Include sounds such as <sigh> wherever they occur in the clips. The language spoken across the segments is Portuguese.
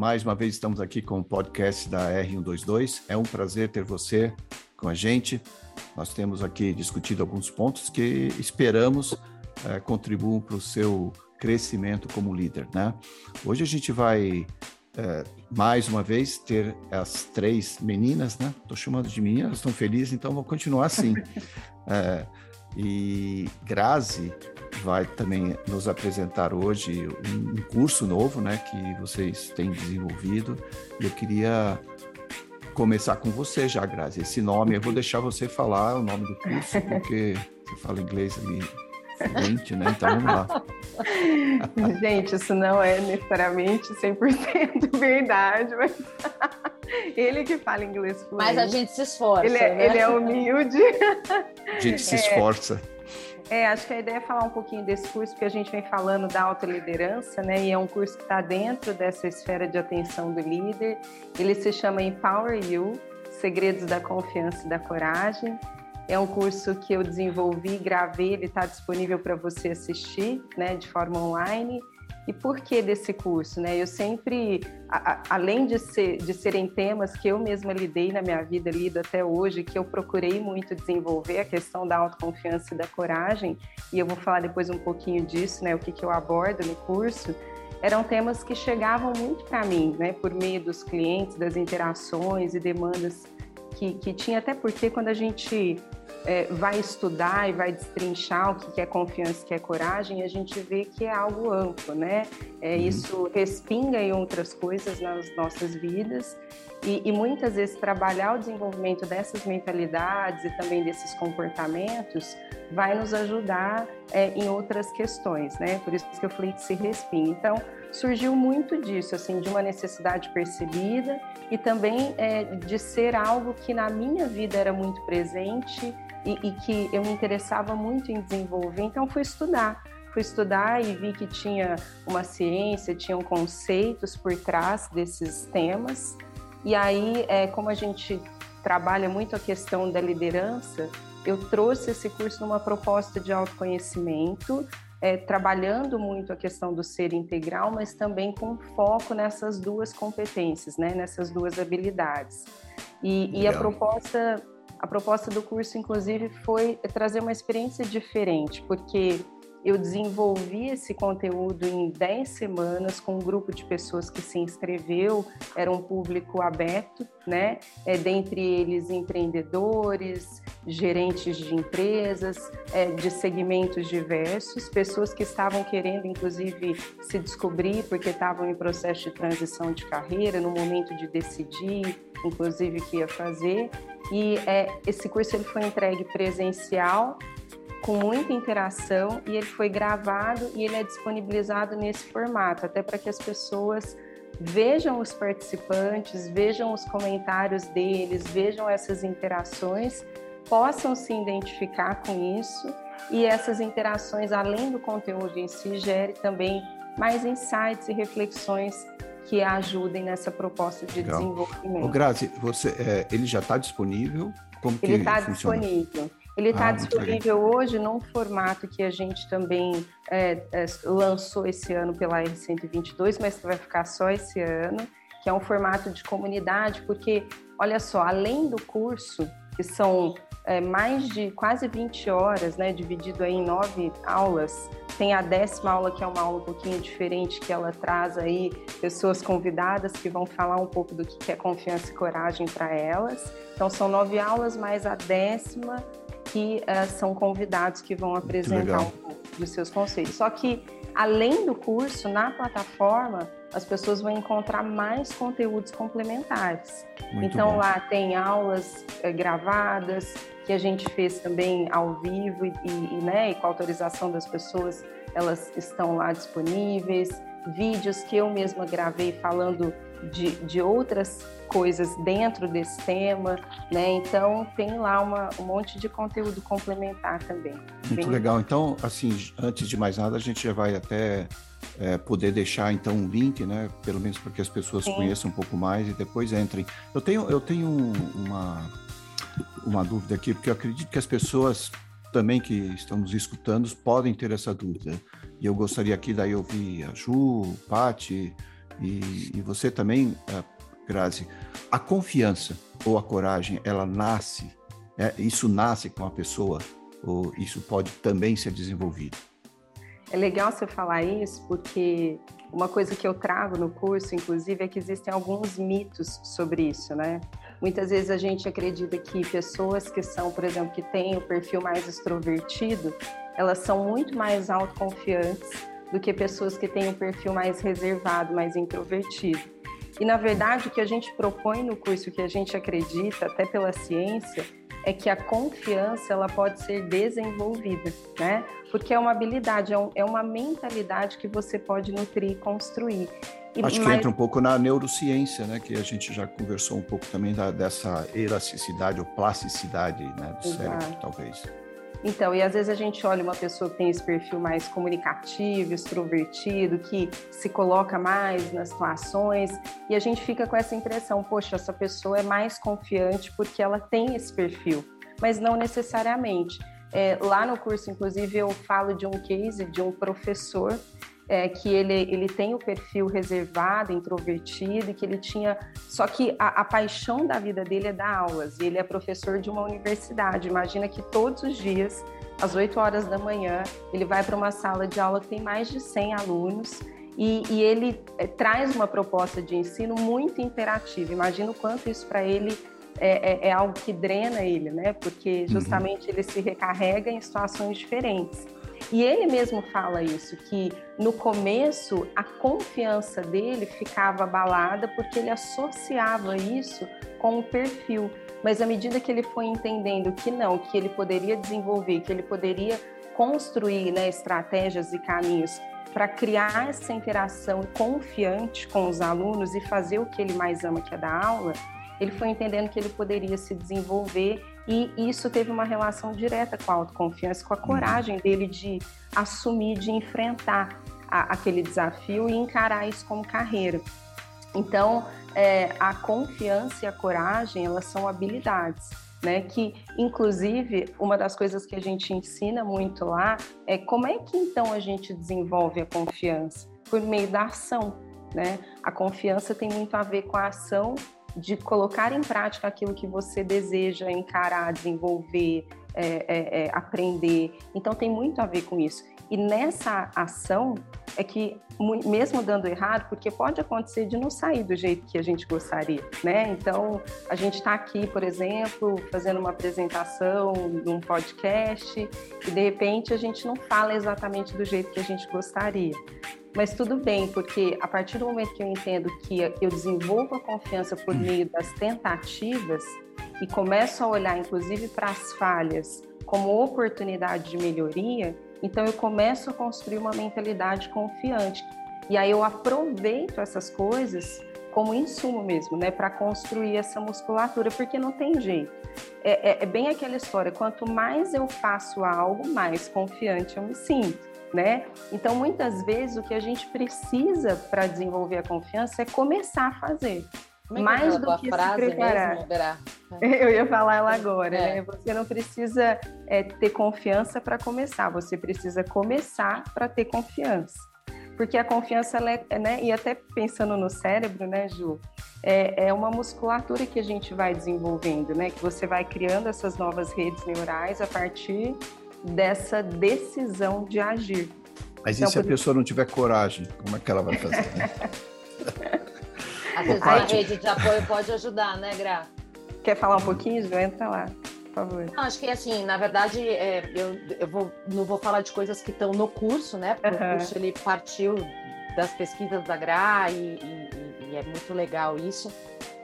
Mais uma vez estamos aqui com o podcast da R122. É um prazer ter você com a gente. Nós temos aqui discutido alguns pontos que esperamos é, contribuam para o seu crescimento como líder, né? Hoje a gente vai é, mais uma vez ter as três meninas, né? Estou chamando de meninas, estão felizes, então vou continuar assim. é, <laughs> e Grazi vai também nos apresentar hoje um curso novo, né, que vocês têm desenvolvido. E eu queria começar com você já, Grazi. Esse nome, eu vou deixar você falar o nome do curso, <laughs> porque você fala inglês ali fluente, né? Então vamos lá. <laughs> Gente, isso não é necessariamente 100% verdade, mas <laughs> ele que fala inglês fluente. Mas a gente se esforça. Ele é, né? ele é humilde. A gente se esforça. É, acho que a ideia é falar um pouquinho desse curso, porque a gente vem falando da autoliderança, né? E é um curso que está dentro dessa esfera de atenção do líder. Ele se chama Empower You, Segredos da Confiança e da Coragem. É um curso que eu desenvolvi, gravei, ele está disponível para você assistir, né, de forma online. E por que desse curso? Né? Eu sempre, a, a, além de, ser, de serem temas que eu mesma lidei na minha vida, lido até hoje, que eu procurei muito desenvolver, a questão da autoconfiança e da coragem, e eu vou falar depois um pouquinho disso, né, o que, que eu abordo no curso, eram temas que chegavam muito para mim, né, por meio dos clientes, das interações e demandas que, que tinha, até porque quando a gente é, vai estudar e vai destrinchar o que é confiança, o que é coragem, a gente vê que é algo amplo, né? É, uhum. Isso respinga em outras coisas nas nossas vidas e, e, muitas vezes trabalhar o desenvolvimento dessas mentalidades e também desses comportamentos vai nos ajudar é, em outras questões, né? Por isso que eu falei que se respinga. Então, surgiu muito disso, assim, de uma necessidade percebida e também é, de ser algo que na minha vida era muito presente e, e que eu me interessava muito em desenvolver, então fui estudar fui estudar e vi que tinha uma ciência, tinham conceitos por trás desses temas. E aí, é, como a gente trabalha muito a questão da liderança, eu trouxe esse curso numa proposta de autoconhecimento, é, trabalhando muito a questão do ser integral, mas também com foco nessas duas competências, né, nessas duas habilidades. E, e a proposta a proposta do curso, inclusive, foi trazer uma experiência diferente, porque eu desenvolvi esse conteúdo em 10 semanas com um grupo de pessoas que se inscreveu, era um público aberto, né? É, dentre eles empreendedores, gerentes de empresas, é, de segmentos diversos, pessoas que estavam querendo, inclusive, se descobrir porque estavam em processo de transição de carreira, no momento de decidir, inclusive, o que ia fazer. E é, esse curso ele foi entregue presencial, com muita interação, e ele foi gravado e ele é disponibilizado nesse formato, até para que as pessoas vejam os participantes, vejam os comentários deles, vejam essas interações, possam se identificar com isso e essas interações, além do conteúdo em si, gere também mais insights e reflexões que ajudem nessa proposta de Legal. desenvolvimento. O Grazi, você, é, ele já está disponível? Como ele está disponível. Ele está ah, disponível hoje num formato que a gente também é, é, lançou esse ano pela R122, mas que vai ficar só esse ano, que é um formato de comunidade, porque, olha só, além do curso, que são é, mais de quase 20 horas, né, dividido em nove aulas, tem a décima aula, que é uma aula um pouquinho diferente, que ela traz aí pessoas convidadas que vão falar um pouco do que é confiança e coragem para elas. Então, são nove aulas, mais a décima, que uh, são convidados que vão apresentar um pouco dos seus conceitos. Só que, além do curso, na plataforma, as pessoas vão encontrar mais conteúdos complementares. Muito então, bom. lá tem aulas é, gravadas, que a gente fez também ao vivo e, e, né, e com autorização das pessoas, elas estão lá disponíveis. Vídeos que eu mesma gravei falando de, de outras coisas dentro desse tema, né? Então tem lá uma, um monte de conteúdo complementar também. Muito Bem... legal. Então, assim, antes de mais nada, a gente já vai até é, poder deixar então um link, né? Pelo menos para que as pessoas Sim. conheçam um pouco mais e depois entrem. Eu tenho, eu tenho uma uma dúvida aqui, porque eu acredito que as pessoas também que estão nos escutando podem ter essa dúvida. E eu gostaria aqui daí ouvir a Ju, Pati, E, e você também, uh, Grazi, a confiança ou a coragem, ela nasce, é, isso nasce com a pessoa ou isso pode também ser desenvolvido? É legal você falar isso porque uma coisa que eu trago no curso, inclusive, é que existem alguns mitos sobre isso, né? Muitas vezes a gente acredita que pessoas que são, por exemplo, que têm o perfil mais extrovertido, elas são muito mais autoconfiantes do que pessoas que têm o perfil mais reservado, mais introvertido. E na verdade, o que a gente propõe no curso, o que a gente acredita, até pela ciência, é que a confiança ela pode ser desenvolvida, né? Porque é uma habilidade, é, um, é uma mentalidade que você pode nutrir e construir. E, Acho que entra um pouco na neurociência, né? Que a gente já conversou um pouco também da, dessa elasticidade ou plasticidade né, do Exato. cérebro, talvez. Então, e às vezes a gente olha uma pessoa que tem esse perfil mais comunicativo, extrovertido, que se coloca mais nas situações, e a gente fica com essa impressão, poxa, essa pessoa é mais confiante porque ela tem esse perfil, mas não necessariamente. É, lá no curso, inclusive, eu falo de um case de um professor é, que ele, ele tem o perfil reservado, introvertido, e que ele tinha. Só que a, a, paixão da vida dele é dar aulas, e ele é professor de uma universidade. Imagina que todos os dias, às 8 horas da manhã, ele vai para uma sala de aula que tem mais de 100 alunos. E, e ele é, traz uma proposta de ensino muito interativa. Imagina o quanto isso para ele é, é, é, algo que drena ele, né? Porque uhum. justamente uhum. ele se recarrega em situações diferentes. E ele mesmo fala isso, que no começo a confiança dele ficava abalada porque ele associava isso com o perfil. Mas à medida que ele foi entendendo que não, que ele poderia desenvolver, que ele poderia construir né, estratégias e caminhos para criar essa interação confiante com os alunos e fazer o que ele mais ama, que é dar aula, ele foi entendendo que ele poderia se desenvolver e isso teve uma relação direta com a autoconfiança, com a coragem dele de assumir, de enfrentar a, aquele desafio e encarar isso como carreira. Então, é, a confiança e a coragem, elas são habilidades. Né, que inclusive uma das coisas que a gente ensina muito lá é como é que então a gente desenvolve a confiança por meio da ação, né? A confiança tem muito a ver com a ação de colocar em prática aquilo que você deseja encarar, desenvolver, é, é, é, aprender. Então tem muito a ver com isso. E nessa ação é que, mesmo dando errado, porque pode acontecer de não sair do jeito que a gente gostaria, né? Então, a gente está aqui, por exemplo, fazendo uma apresentação num podcast e, de repente, a gente não fala exatamente do jeito que a gente gostaria. Mas tudo bem, porque a partir do momento que eu entendo que eu desenvolvo a confiança por hum. meio das tentativas e começo a olhar, inclusive, para as falhas como oportunidade de melhoria, então eu começo a construir uma mentalidade confiante. E aí eu aproveito essas coisas como insumo mesmo, né, para construir essa musculatura, porque não tem jeito. É, é, é bem aquela história: quanto mais eu faço algo, mais confiante eu me sinto né? Então, muitas vezes, o que a gente precisa para desenvolver a confiança é começar a fazer. É Mais do que se preparar. Mesmo, <laughs> Eu ia falar ela agora, é. né? Você não precisa é, ter confiança para começar, você precisa começar para ter confiança. Porque a confiança, ela é, né? E até pensando no cérebro, né, Ju? É, é uma musculatura que a gente vai desenvolvendo, né? Que você vai criando essas novas redes neurais a partir dessa decisão de agir. Mas então, e se a pessoa não tiver coragem, como é que ela vai fazer? Né? <laughs> Às vezes a rede de apoio pode ajudar, né, Gra? Quer falar um pouquinho, Ju? Entra lá, por favor. Não, acho que assim, na verdade, é, eu, eu vou, não vou falar de coisas que estão no curso, né? Porque uhum. o curso ele partiu das pesquisas da Gra e, e, e é muito legal isso.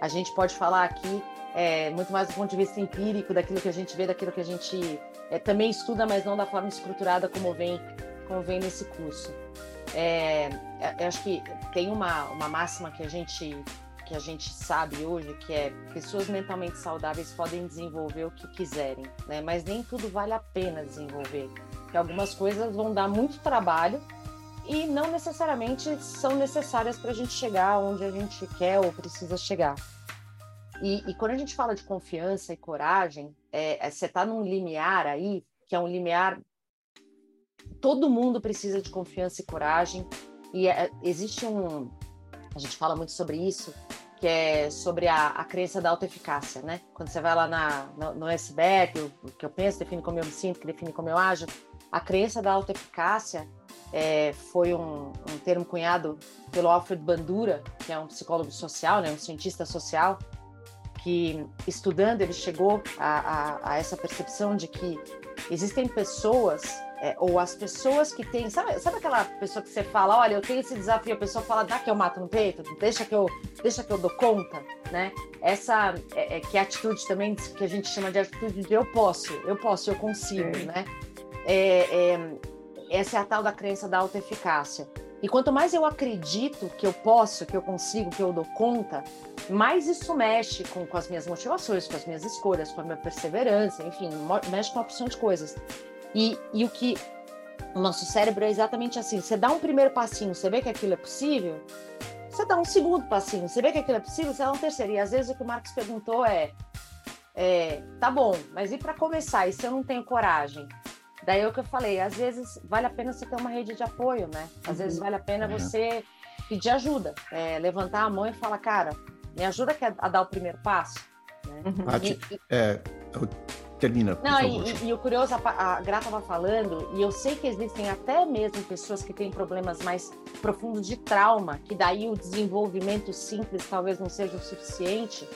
A gente pode falar aqui é, muito mais do ponto de vista empírico, daquilo que a gente vê, daquilo que a gente é, também estuda, mas não da forma estruturada como vem, como vem nesse curso. É, é, eu acho que tem uma, uma máxima que a gente que a gente sabe hoje que é pessoas mentalmente saudáveis podem desenvolver o que quiserem, né? Mas nem tudo vale a pena desenvolver, porque algumas coisas vão dar muito trabalho e não necessariamente são necessárias para a gente chegar onde a gente quer ou precisa chegar. E, e, quando a gente fala de confiança e coragem, é, é, você está num limiar aí, que é um limiar. Todo mundo precisa de confiança e coragem, e é, existe um, a gente fala muito sobre isso, que é sobre a, a crença da autoeficácia, né? Quando você vai lá na, no, no SBEC, o, o que eu penso define como eu me sinto, que define como eu ajo, a crença da autoeficácia é, foi um, um, termo cunhado pelo Alfred Bandura, que é um psicólogo social, né, um cientista social, que estudando ele chegou a, a, a essa percepção de que existem pessoas é, ou as pessoas que têm, sabe, sabe aquela pessoa que você fala, olha, eu tenho esse desafio, a pessoa fala, dá que eu mato no peito, deixa que eu, deixa que eu dou conta, né? Essa é, é que é atitude também que a gente chama de atitude de eu posso, eu posso, eu consigo, né? É, é, essa é a tal da crença da autoeficácia. E quanto mais eu acredito que eu posso, que eu consigo, que eu dou conta, mais isso mexe com, com as minhas motivações, com as minhas escolhas, com a minha perseverança, enfim, mexe com uma opção de coisas. E, e o que o nosso cérebro é exatamente assim: você dá um primeiro passinho, você vê que aquilo é possível, você dá um segundo passinho, você vê que aquilo é possível, você dá um terceiro. E às vezes o que o Marcos perguntou é: é tá bom, mas e para começar? E se eu não tenho coragem? Daí é o que eu falei, às vezes vale a pena você ter uma rede de apoio, né? Às vezes uhum. vale a pena uhum. você pedir ajuda, é, levantar a mão e falar, cara, me ajuda a dar o primeiro passo. Né? Uhum. Paty, e, é, termina. Não, e, e, o curioso, a, a Grata estava falando, e eu sei que existem até mesmo pessoas que têm problemas mais profundos de trauma, que daí o desenvolvimento simples talvez não seja o suficiente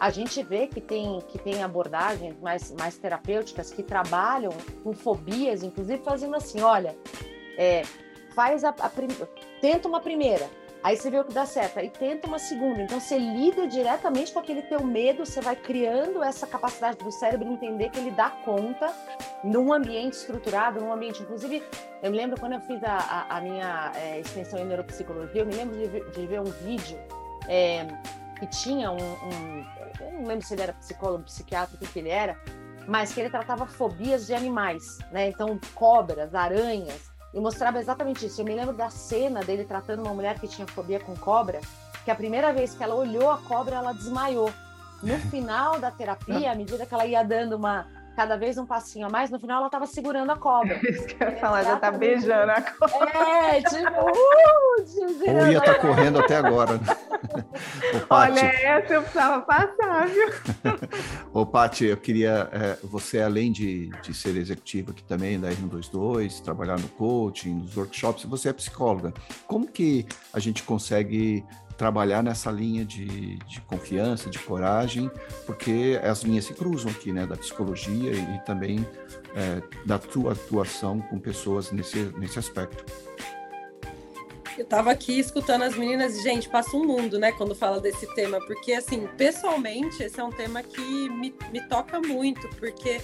a gente vê que tem, que tem abordagens mais, mais terapêuticas que trabalham com fobias, inclusive fazendo assim, olha, é, faz a, a prim... tenta uma primeira, aí você vê o que dá certo, aí tenta uma segunda. Então você lida diretamente com aquele teu medo, você vai criando essa capacidade do cérebro entender que ele dá conta num ambiente estruturado, num ambiente. Inclusive, eu me lembro quando eu fiz a, a, a minha é, extensão em neuropsicologia, eu me lembro de, de ver um vídeo. É, que tinha um, um, eu não lembro se ele era psicólogo, psiquiatra, o que ele era, mas que ele tratava fobias de animais, né? Então, cobras, aranhas, e mostrava exatamente isso. Eu me lembro da cena dele tratando uma mulher que tinha fobia com cobra, que a primeira vez que ela olhou a cobra, ela desmaiou. No final da terapia, à medida que ela ia dando uma cada vez um passinho a mais, no final ela tava segurando a cobra. <laughs> Isso que eu ia falar, já tá beijando a cobra. É, tipo, uh, Ou ia estar tá correndo até agora. Né? <laughs> Olha, essa eu precisava passar, viu? <laughs> Ô, Paty, eu queria, é, você além de, de ser executiva aqui também da R122, trabalhar no coaching, nos workshops, você é psicóloga. Como que a gente consegue trabalhar nessa linha de, de confiança, de coragem, porque as linhas se cruzam aqui, né, da psicologia e, e também é, da tua atuação com pessoas nesse, nesse aspecto. Eu estava aqui escutando as meninas e, gente, passa um mundo, né, quando fala desse tema, porque, assim, pessoalmente, esse é um tema que me, me toca muito, porque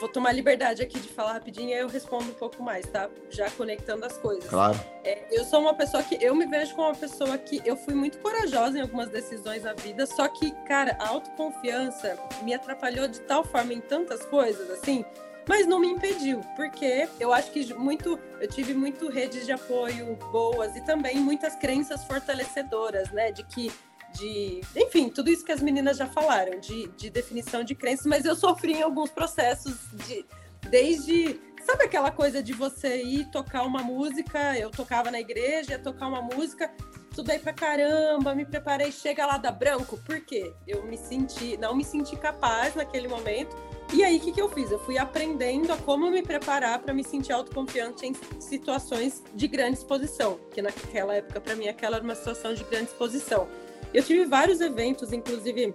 vou tomar liberdade aqui de falar rapidinho e aí eu respondo um pouco mais, tá? Já conectando as coisas. Claro. É, eu sou uma pessoa que eu me vejo como uma pessoa que eu fui muito corajosa em algumas decisões na vida, só que, cara, a autoconfiança me atrapalhou de tal forma em tantas coisas, assim, mas não me impediu, porque eu acho que muito eu tive muito redes de apoio boas e também muitas crenças fortalecedoras, né, de que de, enfim, tudo isso que as meninas já falaram, de, de definição de crenças, mas eu sofri em alguns processos de desde sabe aquela coisa de você ir tocar uma música, eu tocava na igreja, ia tocar uma música, estudei pra caramba, me preparei, chega lá da branco, por quê? Eu me senti, não me senti capaz naquele momento. E aí, o que, que eu fiz? Eu fui aprendendo a como me preparar para me sentir autoconfiante em situações de grande exposição, que naquela época, para mim, aquela era uma situação de grande exposição. Eu tive vários eventos, inclusive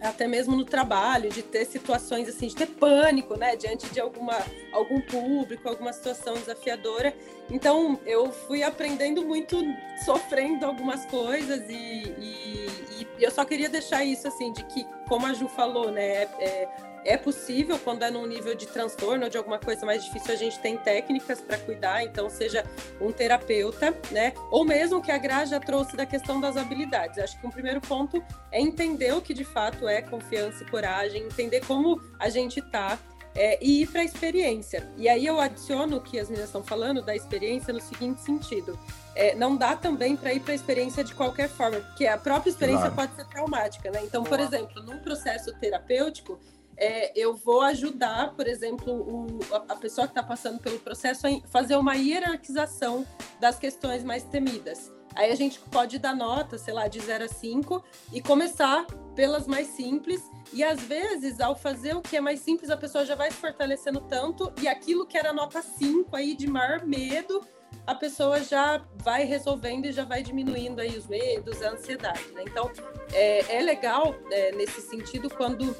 até mesmo no trabalho, de ter situações assim, de ter pânico, né, diante de alguma algum público, alguma situação desafiadora. Então, eu fui aprendendo muito, sofrendo algumas coisas e, e, e eu só queria deixar isso assim, de que, como a Ju falou, né, é, é possível, quando é num nível de transtorno ou de alguma coisa mais difícil, a gente tem técnicas para cuidar, então seja um terapeuta, né? Ou mesmo que a Gra já trouxe da questão das habilidades. Acho que um primeiro ponto é entender o que de fato é confiança e coragem, entender como a gente tá, é, e ir para a experiência. E aí eu adiciono o que as meninas estão falando da experiência no seguinte sentido: é, não dá também para ir para a experiência de qualquer forma, porque a própria experiência claro. pode ser traumática, né? Então, por exemplo, num processo terapêutico, é, eu vou ajudar, por exemplo, o, a, pessoa que está passando pelo processo a fazer uma hierarquização das questões mais temidas. Aí a gente pode dar nota, sei lá, de 0 a 5 e começar pelas mais simples. E às vezes, ao fazer o que é mais simples, a pessoa já vai se fortalecendo tanto e aquilo que era nota 5 aí de maior medo, a pessoa já vai resolvendo e já vai diminuindo aí os medos, a ansiedade. Né? Então, é, é legal é, nesse sentido quando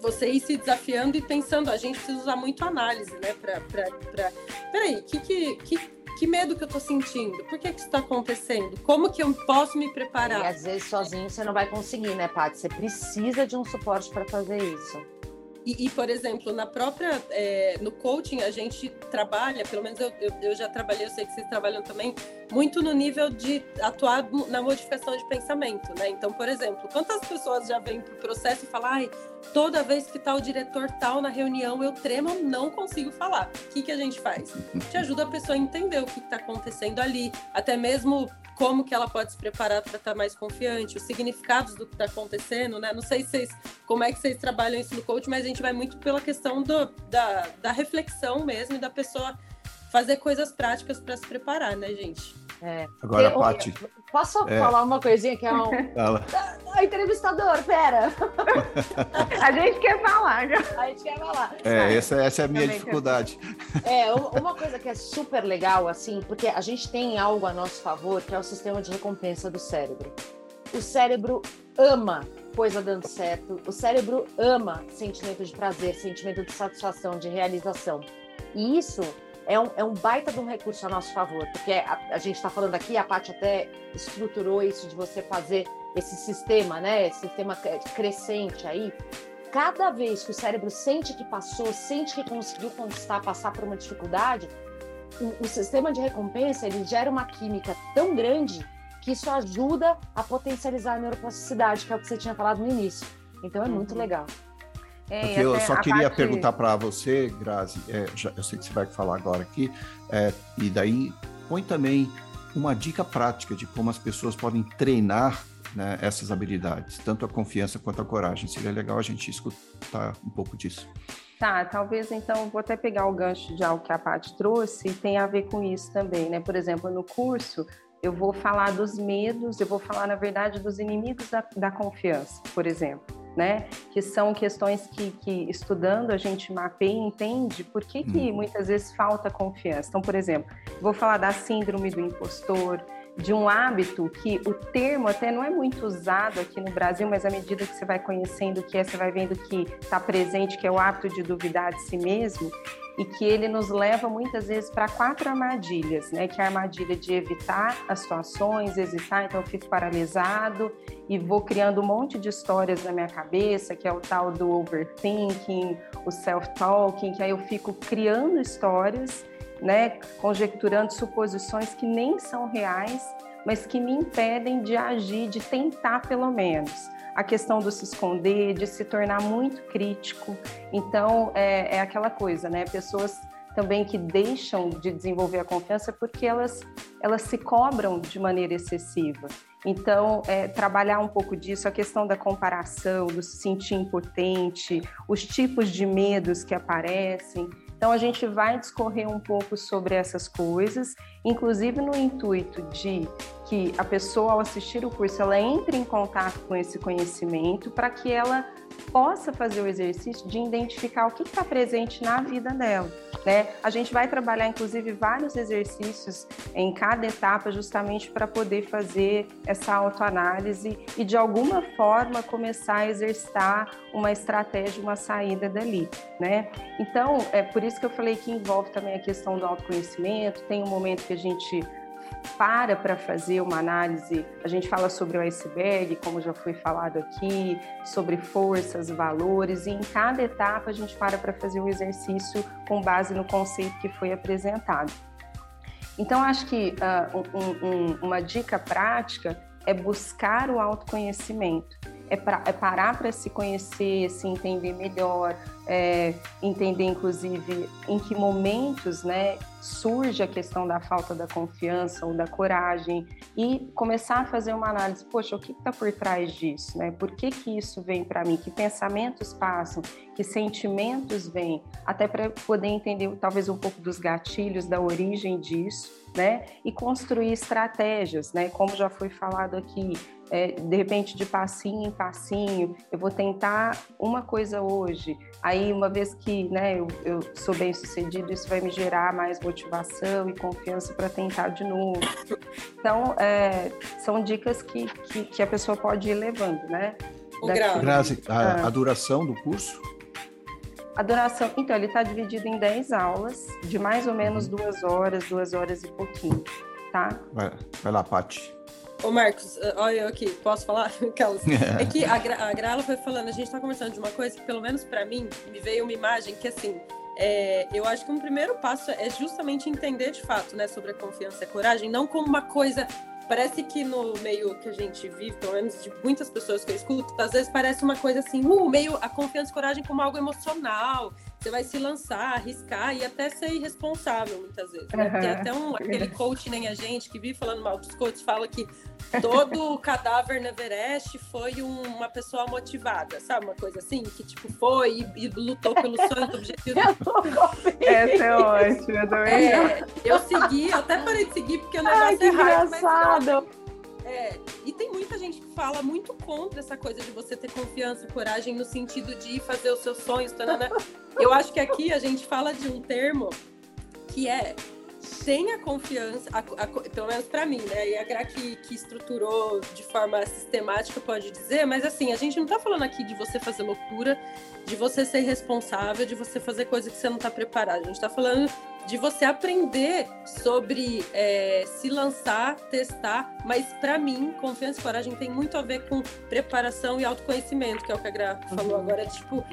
você ir se desafiando e pensando, a gente precisa usar muito análise, né? Pra, pra, pra... Peraí, que, que, que, que medo que eu tô sentindo? Por que que isso está acontecendo? Como que eu posso me preparar? E às vezes sozinho você não vai conseguir, né, Paty? Você precisa de um suporte para fazer isso. E, e, por exemplo, na própria, é, no coaching, a gente trabalha, pelo menos eu, eu, eu, já trabalhei, eu sei que vocês trabalham também, muito no nível de atuar na modificação de pensamento, né? Então, por exemplo, quantas pessoas já vêm para o processo e falam, ai, toda vez que está o diretor tal na reunião, eu tremo, não consigo falar. O que, que a gente faz? Te ajuda a pessoa a entender o que está acontecendo ali, até mesmo como que ela pode se preparar para estar tá mais confiante, os significados do que está acontecendo, né? Não sei vocês, como é que vocês trabalham isso no coach, mas a gente vai muito pela questão do, da, da reflexão mesmo e da pessoa fazer coisas práticas para se preparar, né, gente? É. Agora, Paty. Posso é. falar uma coisinha que é um. Fala. Ah, entrevistador, pera! <laughs> a gente quer falar, já. A gente quer falar. É, essa, essa é a minha Também dificuldade. É, <laughs> uma coisa que é super legal, assim, porque a gente tem algo a nosso favor, que é o sistema de recompensa do cérebro. O cérebro ama coisa dando certo, o cérebro ama sentimento de prazer, sentimento de satisfação, de realização. E isso é um, é um baita de um recurso a nosso favor, porque a, a gente está falando aqui, a Paty até estruturou isso de você fazer esse sistema, né? Esse sistema crescente aí. Cada vez que o cérebro sente que passou, sente que conseguiu conquistar, passar por uma dificuldade, o, o sistema de recompensa ele gera uma química tão grande que isso ajuda a potencializar a neuroplasticidade, que é o que você tinha falado no início. Então é muito uhum. legal. É, Porque eu só queria parte... perguntar para você, Grazi, é, já, eu sei que você vai falar agora aqui, é, e daí põe também uma dica prática de como as pessoas podem treinar né, essas habilidades, tanto a confiança quanto a coragem. Seria legal a gente escutar um pouco disso. Tá, talvez então vou até pegar o gancho de algo que a Paty trouxe e tem a ver com isso também, né? Por exemplo, no curso eu vou falar dos medos, eu vou falar, na verdade, dos inimigos da, da confiança, por exemplo né? Que são questões que, que estudando a gente mapeia e entende por que, que hum. muitas vezes falta confiança. Então, por exemplo, vou falar da síndrome do impostor, de um hábito que o termo até não é muito usado aqui no Brasil, mas à medida que você vai conhecendo o que é, você vai vendo que está presente, que é o hábito de duvidar de si mesmo e que ele nos leva muitas vezes para quatro armadilhas, né? Que é a armadilha de evitar as situações, hesitar, então eu fico paralisado e vou criando um monte de histórias na minha cabeça, que é o tal do overthinking, o self-talking, que aí eu fico criando histórias né, conjecturando suposições que nem são reais, mas que me impedem de agir, de tentar pelo menos. A questão do se esconder, de se tornar muito crítico. Então, é, é aquela coisa, né? Pessoas também que deixam de desenvolver a confiança porque elas, elas se cobram de maneira excessiva. Então, é, trabalhar um pouco disso, a questão da comparação, do se sentir impotente, os tipos de medos que aparecem. Então, a gente vai discorrer um pouco sobre essas coisas, inclusive no intuito de que a pessoa, ao assistir o curso, ela entre em contato com esse conhecimento para que ela possa fazer o exercício de identificar o que está presente na vida dela. Né? A gente vai trabalhar, inclusive, vários exercícios em cada etapa, justamente para poder fazer essa autoanálise e, de alguma forma, começar a exercitar uma estratégia, uma saída dali. Né? Então, é por isso que eu falei que envolve também a questão do autoconhecimento. Tem um momento que a gente para para fazer uma análise, a gente fala sobre o iceberg, como já foi falado aqui, sobre forças, valores, e em cada etapa a gente para para fazer um exercício com base no conceito que foi apresentado. Então, acho que uh, um, um, uma dica prática é buscar o autoconhecimento, é, pra, é parar para se conhecer, se entender melhor, é, entender inclusive em que momentos né, surge a questão da falta da confiança ou da coragem e começar a fazer uma análise, poxa, o que está por trás disso, né? Por que que isso vem para mim? Que pensamentos passam? Que sentimentos vêm? Até para poder entender talvez um pouco dos gatilhos, da origem disso, né? E construir estratégias, né? Como já foi falado aqui, é, de repente de passinho em passinho, eu vou tentar uma coisa hoje, aí uma vez que né, eu, eu sou bem sucedido, isso vai me gerar mais motivação e confiança para tentar de novo. Então, é, são dicas que, que, que, a pessoa pode ir levando, né? O Grazi, a, ah. a duração do curso? A duração, então, ele está dividido em 10 aulas, de mais ou menos uhum. duas horas, duas horas e pouquinho, tá? Vai, vai lá, Paty. Ô, Marcos, eh, olha eu aqui, posso falar? <laughs> É que a, Gra a foi falando, a gente está conversando de uma coisa que, pelo menos para mim, me veio uma imagem que, assim, é, eu acho que um primeiro passo é justamente entender de fato, né, sobre a confiança e a coragem, não como uma coisa Parece que no meio que a gente vive, pelo menos de muitas pessoas que eu escuto, às vezes parece uma coisa assim, uh, meio a confiança e coragem como algo emocional. Você vai se lançar, arriscar e até ser irresponsável muitas vezes. Né? Uhum. Tem até um, aquele coach nem a gente que vive falando mal dos coaches, fala que todo cadáver no Everest foi um, uma pessoa motivada, sabe? Uma coisa assim, que tipo foi e, e lutou pelo sonho, do objetivo. Essa é ótima, é, eu segui, eu até parei de seguir porque o negócio Ai, que é raro, engraçado. Mas, é, e tem muita gente que fala muito contra essa coisa de você ter confiança, coragem no sentido de fazer os seus sonhos. Tanana. Eu acho que aqui a gente fala de um termo que é tenha confiança, a, a, pelo menos para mim, né? E a Gra que, que estruturou de forma sistemática pode dizer, mas assim, a gente não tá falando aqui de você fazer loucura, de você ser responsável, de você fazer coisa que você não tá preparado. A gente tá falando de você aprender sobre é, se lançar, testar, mas para mim, confiança e coragem tem muito a ver com preparação e autoconhecimento, que é o que a Gra falou uhum. agora. Tipo,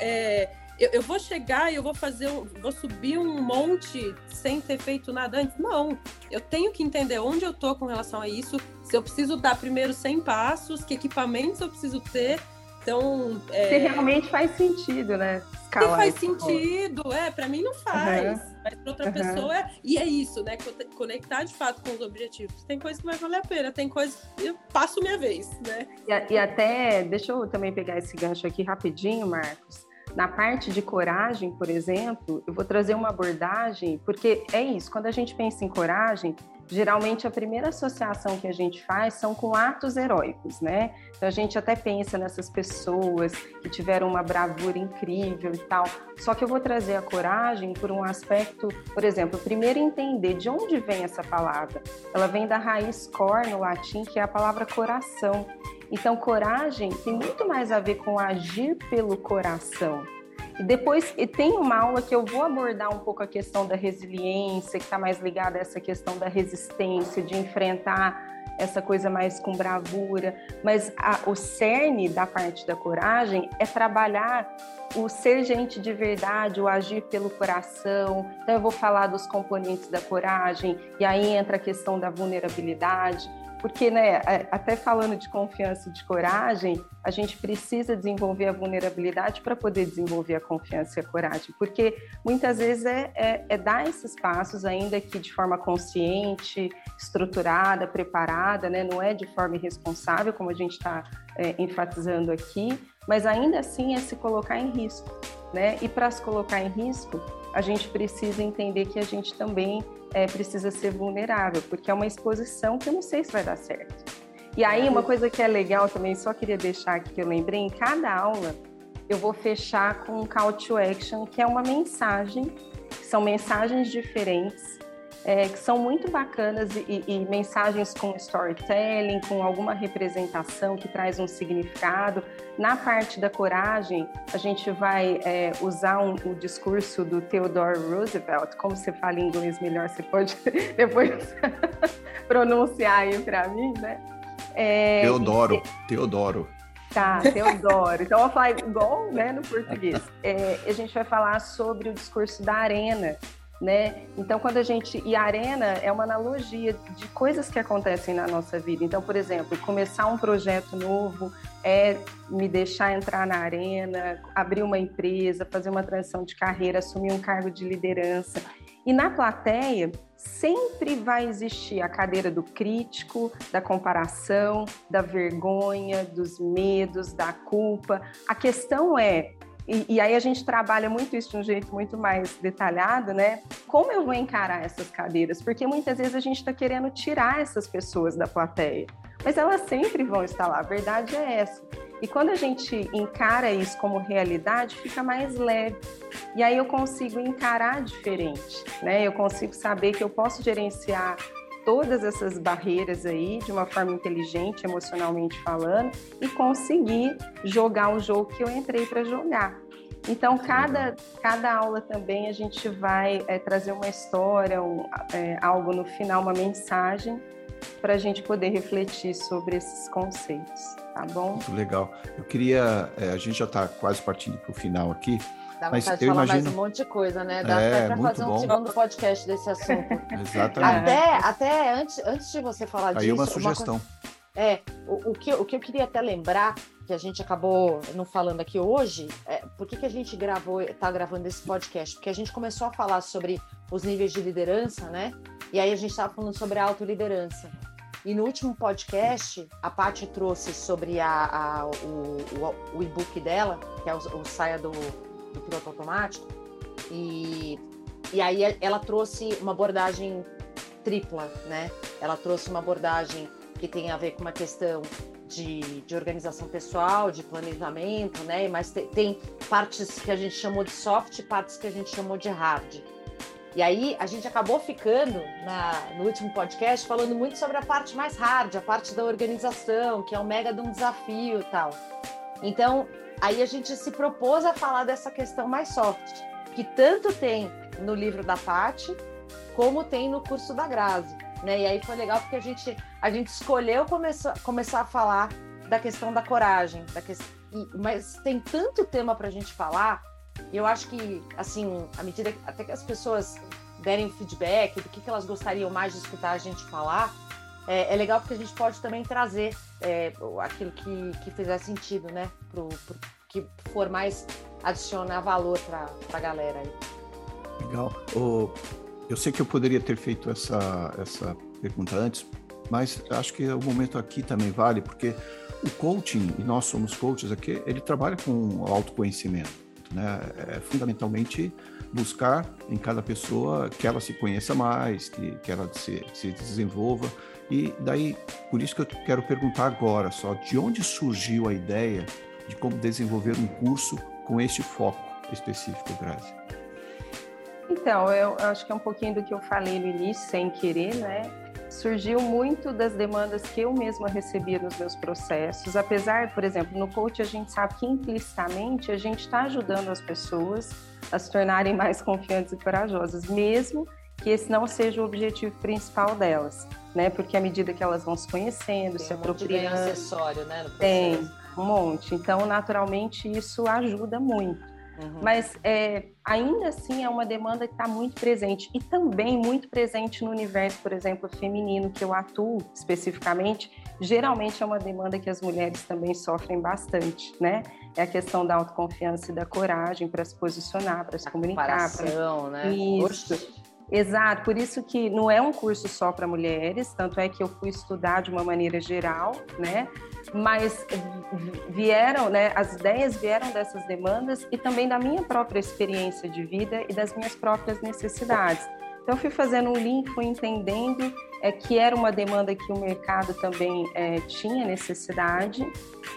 é, eu, eu, vou chegar e eu vou fazer, vou subir um monte sem ter feito nada antes. Não, eu tenho que entender onde eu tô com relação a isso, se eu preciso dar primeiro 100 passos, que equipamentos eu preciso ter. Então, é... se realmente faz sentido, né? Escalar se faz sentido, é, para mim não faz, uhum. mas para outra uhum. pessoa é. E é isso, né? Conectar de fato com os objetivos. Tem coisa que vai valer a pena, tem coisa que eu passo minha vez, né? E, e até, deixa eu também pegar esse gancho aqui rapidinho, Marcos. Na parte de coragem, por exemplo, eu vou trazer uma abordagem, porque é isso, quando a gente pensa em coragem, geralmente a primeira associação que a gente faz são com atos heróicos, né? Então a gente até pensa nessas pessoas que tiveram uma bravura incrível e tal. Só que eu vou trazer a coragem por um aspecto, por exemplo, primeiro entender de onde vem essa palavra. Ela vem da raiz cor no latim, que é a palavra coração. Então, coragem tem muito mais a ver com agir pelo coração. E depois e tem uma aula que eu vou abordar um pouco a questão da resiliência, que está mais ligada a essa questão da resistência, de enfrentar essa coisa mais com bravura. Mas a, o cerne da parte da coragem é trabalhar o ser gente de verdade, o agir pelo coração. Então, eu vou falar dos componentes da coragem, e aí entra a questão da vulnerabilidade porque, né, até falando de confiança e de coragem, a gente precisa desenvolver a vulnerabilidade para poder desenvolver a confiança e a coragem, porque muitas vezes é, é, é dar esses passos, ainda que de forma consciente, estruturada, preparada, né, não é de forma irresponsável, como a gente está é, enfatizando aqui, mas ainda assim é se colocar em risco, né? E para se colocar em risco, a gente precisa entender que a gente também é, precisa ser vulnerável, porque é uma exposição que eu não sei se vai dar certo. E aí, uma coisa que é legal também, só queria deixar aqui que eu lembrei, em cada aula eu vou fechar com um call to action, que é uma mensagem, são mensagens diferentes, é, que são muito bacanas e, e, mensagens com storytelling, com alguma representação que traz um significado. Na parte da coragem, a gente vai é, usar um, o discurso do Theodore Roosevelt. Como você fala inglês melhor, você pode <laughs> depois <laughs> pronunciar aí para mim, né? É, Teodoro, e, Teodoro. Tá, Teodoro. Então, eu vou falar igual né, no português. <laughs> É, a gente vai falar sobre o discurso da arena, né? Então, quando a gente. E a arena é uma analogia de coisas que acontecem na nossa vida. Então, por exemplo, começar um projeto novo é me deixar entrar na arena, abrir uma empresa, fazer uma transição de carreira, assumir um cargo de liderança. E na plateia, sempre vai existir a cadeira do crítico, da comparação, da vergonha, dos medos, da culpa. A questão é e, e, aí a gente trabalha muito isso de um jeito muito mais detalhado, né? Como eu vou encarar essas cadeiras? Porque muitas vezes a gente está querendo tirar essas pessoas da plateia, mas elas sempre vão estar lá. A verdade é essa. E quando a gente encara isso como realidade, fica mais leve. E aí eu consigo encarar diferente, né? Eu consigo saber que eu posso gerenciar todas essas barreiras aí de uma forma inteligente, emocionalmente falando, e conseguir jogar o jogo que eu entrei para jogar. Então, cada, cada aula também a gente vai é, trazer uma história, um, é, algo no final, uma mensagem, para a gente poder refletir sobre esses conceitos, tá bom? Muito legal. Eu queria, é, a gente já está quase partindo para o final aqui, Dá Mas vontade de falar imagino... mais um monte de coisa, né? Dá é, até para fazer bom. um segundo podcast desse assunto. <laughs> Exatamente. Até, até antes, antes de você falar Aí disso. uma sugestão. Uma É, o, o, que, o que eu queria até lembrar, que a gente acabou não falando aqui hoje, é por que, que a gente gravou, está gravando esse podcast? Porque a gente começou a falar sobre os níveis de liderança, né? E aí a gente estava falando sobre a autoliderança. E no último podcast, a Paty trouxe sobre a, a o, o, o e-book dela, que é o, o Saia do, do piloto automático. E, e aí ela trouxe uma abordagem tripla, né? Ela trouxe uma abordagem que tem a ver com uma questão de, de organização pessoal, de planejamento, né? Mas te, tem partes que a gente chamou de soft e partes que a gente chamou de hard. E aí a gente acabou ficando na, no último podcast falando muito sobre a parte mais hard, a parte da organização, que é um mega de um desafio tal. Então, Aí a gente se propôs a falar dessa questão mais soft, que tanto tem no livro da Pati, como tem no curso da Grazi. Né? E aí foi legal porque a gente, a gente escolheu começar, começar a falar da questão da coragem, da que... mas tem tanto tema para a gente falar, e eu acho que, assim, à medida que, até que as pessoas derem feedback do que, que elas gostariam mais de escutar a gente falar, é, é legal porque a gente pode também trazer é, aquilo que, que fizer sentido, né? Pro, pro, que for mais adicionar valor para a galera aí. Legal. Oh, eu sei que eu poderia ter feito essa, essa pergunta antes, mas acho que o momento aqui também vale, porque o coaching, e nós somos coaches aqui, ele trabalha com autoconhecimento. Né? É fundamentalmente buscar em cada pessoa que ela se conheça mais, que, que ela se, se desenvolva. E daí, por isso que eu quero perguntar agora só, de onde surgiu a ideia de como desenvolver um curso com este foco específico, Grazi? Então, eu acho que é um pouquinho do que eu falei no início, sem querer, né? Surgiu muito das demandas que eu mesma recebia nos meus processos. Apesar, por exemplo, no coach a gente sabe que implicitamente a gente está ajudando as pessoas a se tornarem mais confiantes e corajosas, mesmo que esse não seja o objetivo principal delas, né? Porque à medida que elas vão se conhecendo, Tem se um apropriando, acessório, né? tem um monte. Então, naturalmente, isso ajuda muito. Uhum. Mas é, ainda assim é uma demanda que está muito presente e também muito presente no universo, por exemplo, feminino, que eu atuo especificamente. Geralmente é uma demanda que as mulheres também sofrem bastante, né? É a questão da autoconfiança e da coragem para se posicionar, para se a comunicar. Pra... né? Isso. Exato, por isso que não é um curso só para mulheres, tanto é que eu fui estudar de uma maneira geral, né? Mas vieram, né? As ideias vieram dessas demandas e também da minha própria experiência de vida e das minhas próprias necessidades. Então, fui fazendo um link, fui entendendo é, que era uma demanda que o mercado também é, tinha necessidade.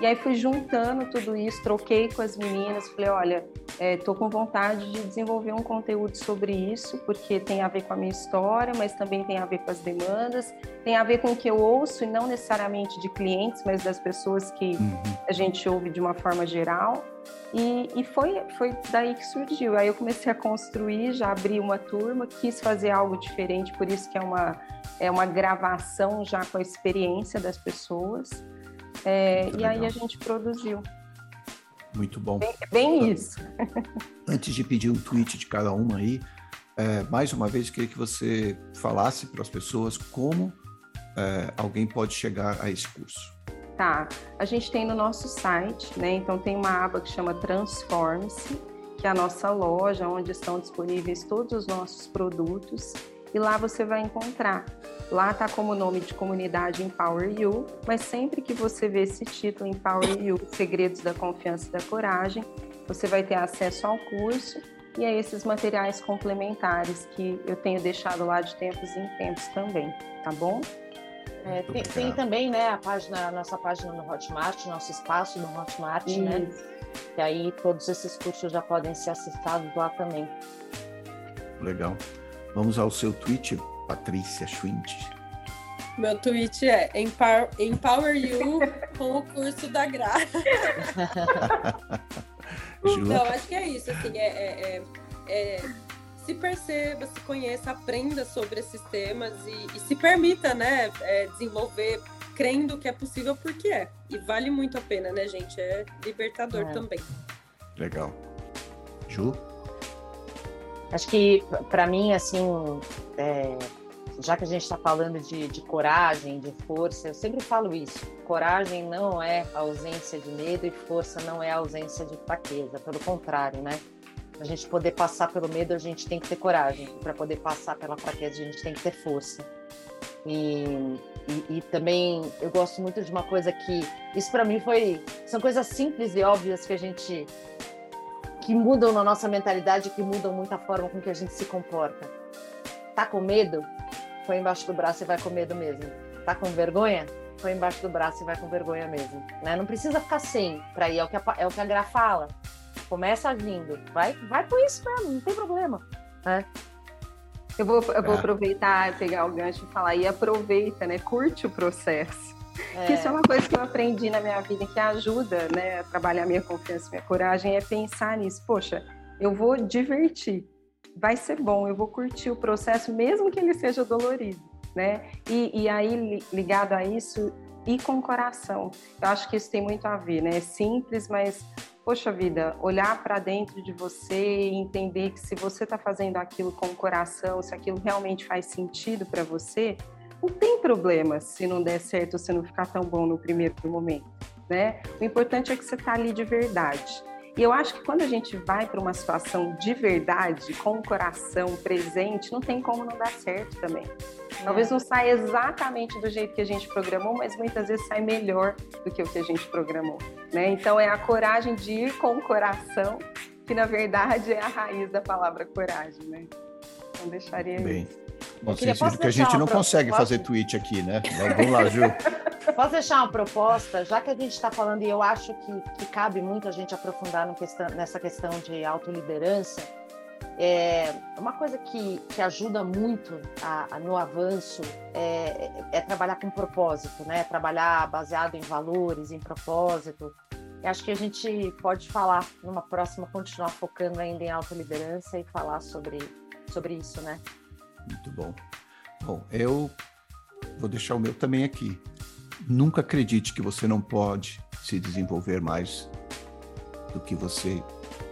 E aí fui juntando tudo isso, troquei com as meninas, falei, olha, estou é, com vontade de desenvolver um conteúdo sobre isso, porque tem a ver com a minha história, mas também tem a ver com as demandas, tem a ver com o que eu ouço, e não necessariamente de clientes, mas das pessoas que uhum. a gente ouve de uma forma geral. E, e, foi, foi daí que surgiu. Aí eu comecei a construir, já abri uma turma, quis fazer algo diferente, por isso que é uma, é uma gravação já com a experiência das pessoas. É, e aí a gente produziu. Muito bom. Bem, bem então, isso. <laughs> Antes de pedir um tweet de cada uma aí, é, mais uma vez, queria que você falasse para as pessoas como é, alguém pode chegar a esse curso. Tá, a gente tem no nosso site, né? Então tem uma aba que chama Transforme-se, que é a nossa loja, onde estão disponíveis todos os nossos produtos. E lá você vai encontrar. Lá está como nome de comunidade Empower You, mas sempre que você vê esse título Empower You, Segredos da Confiança e da Coragem, você vai ter acesso ao curso e a esses materiais complementares que eu tenho deixado lá de tempos em tempos também, tá bom? É, tem, tem, também, né, a página, nossa página no Hotmart, nosso espaço no Hotmart, Isso. né? E aí todos esses cursos já podem ser acessados lá também. Legal. Vamos ao seu tweet, Patrícia Schwind. Meu tweet é Empower, Empower You <laughs> com o curso da Gra. <laughs> Não, acho que é isso, assim, é, é, é, é, se perceba, se conheça, aprenda sobre esses temas e, e se permita, né, é, desenvolver crendo que é possível porque é. E vale muito a pena, né, gente? É libertador é. também. Legal. Ju? Acho que, para mim, assim, é, já que a gente está falando de, de, coragem, de força, eu sempre falo isso. Coragem não é ausência de medo e força não é ausência de fraqueza. Pelo contrário, né? Para a gente poder passar pelo medo, a gente tem que ter coragem. Para poder passar pela fraqueza, a gente tem que ter força. E, e, e, também eu gosto muito de uma coisa que isso para mim foi são coisas simples e óbvias que a gente que mudam na nossa mentalidade, que mudam muito a forma com que a gente se comporta. Tá com medo? Põe embaixo do braço e vai com medo mesmo. Tá com vergonha? Põe embaixo do braço e vai com vergonha mesmo. Né? Não precisa ficar sem para ir, é o, que a, é o que a Gra fala. Começa agindo. Vai, vai por isso mesmo, não tem problema. Né? Eu vou, eu vou é. aproveitar, pegar o gancho e falar, e aproveita, né? Curte o processo. É. Isso é uma coisa que eu aprendi na minha vida que ajuda, né, a trabalhar minha confiança, minha coragem, é pensar nisso. Poxa, eu vou divertir, vai ser bom, eu vou curtir o processo, mesmo que ele seja dolorido, né? E, e aí, ligado a isso, e com coração. Eu acho que isso tem muito a ver, né? É simples, mas poxa vida, olhar para dentro de você e entender que se você está fazendo aquilo com o coração, se aquilo realmente faz sentido para você, não tem problema se não der certo, se não ficar tão bom no primeiro momento, né? O importante é que você está ali de verdade. E eu acho que quando a gente vai para uma situação de verdade, com o coração presente, não tem como não dar certo também. Talvez não saia exatamente do jeito que a gente programou, mas muitas vezes sai melhor do que o que a gente programou. Né? Então é a coragem de ir com o coração, que na verdade é a raiz da palavra coragem. Né? Então deixaria Bem. isso. Bom, queria, que a gente não consegue posso... fazer tweet aqui, né? Vamos lá, Ju. <laughs> Posso deixar uma proposta, já que a gente está falando, e eu acho que, que cabe muito a gente aprofundar questão, nessa questão de autoliderança, é, uma coisa que, que ajuda muito a, a, no avanço é, é, trabalhar com propósito, né? Trabalhar baseado em valores, em propósito. E acho que a gente pode falar numa próxima, continuar focando ainda em autoliderança e falar sobre, sobre isso, né? Muito bom. Bom, eu vou deixar o meu também aqui. Nunca acredite que você não pode se desenvolver mais do que você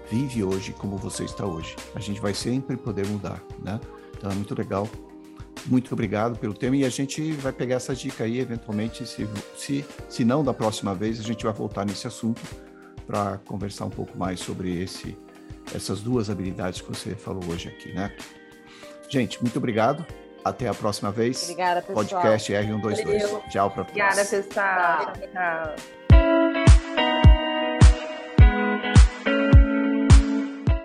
vive hoje, como você está hoje. A gente vai sempre poder mudar, né? Então é muito legal. Muito obrigado pelo tema e a gente vai pegar essa dica aí, eventualmente, se, se, se não da próxima vez, a gente vai voltar nesse assunto para conversar um pouco mais sobre esse, essas duas habilidades que você falou hoje aqui, né? Gente, muito obrigado. Até a próxima vez. Obrigada, pessoal. Podcast R122. Tchau para Obrigada, pessoal. Tchau.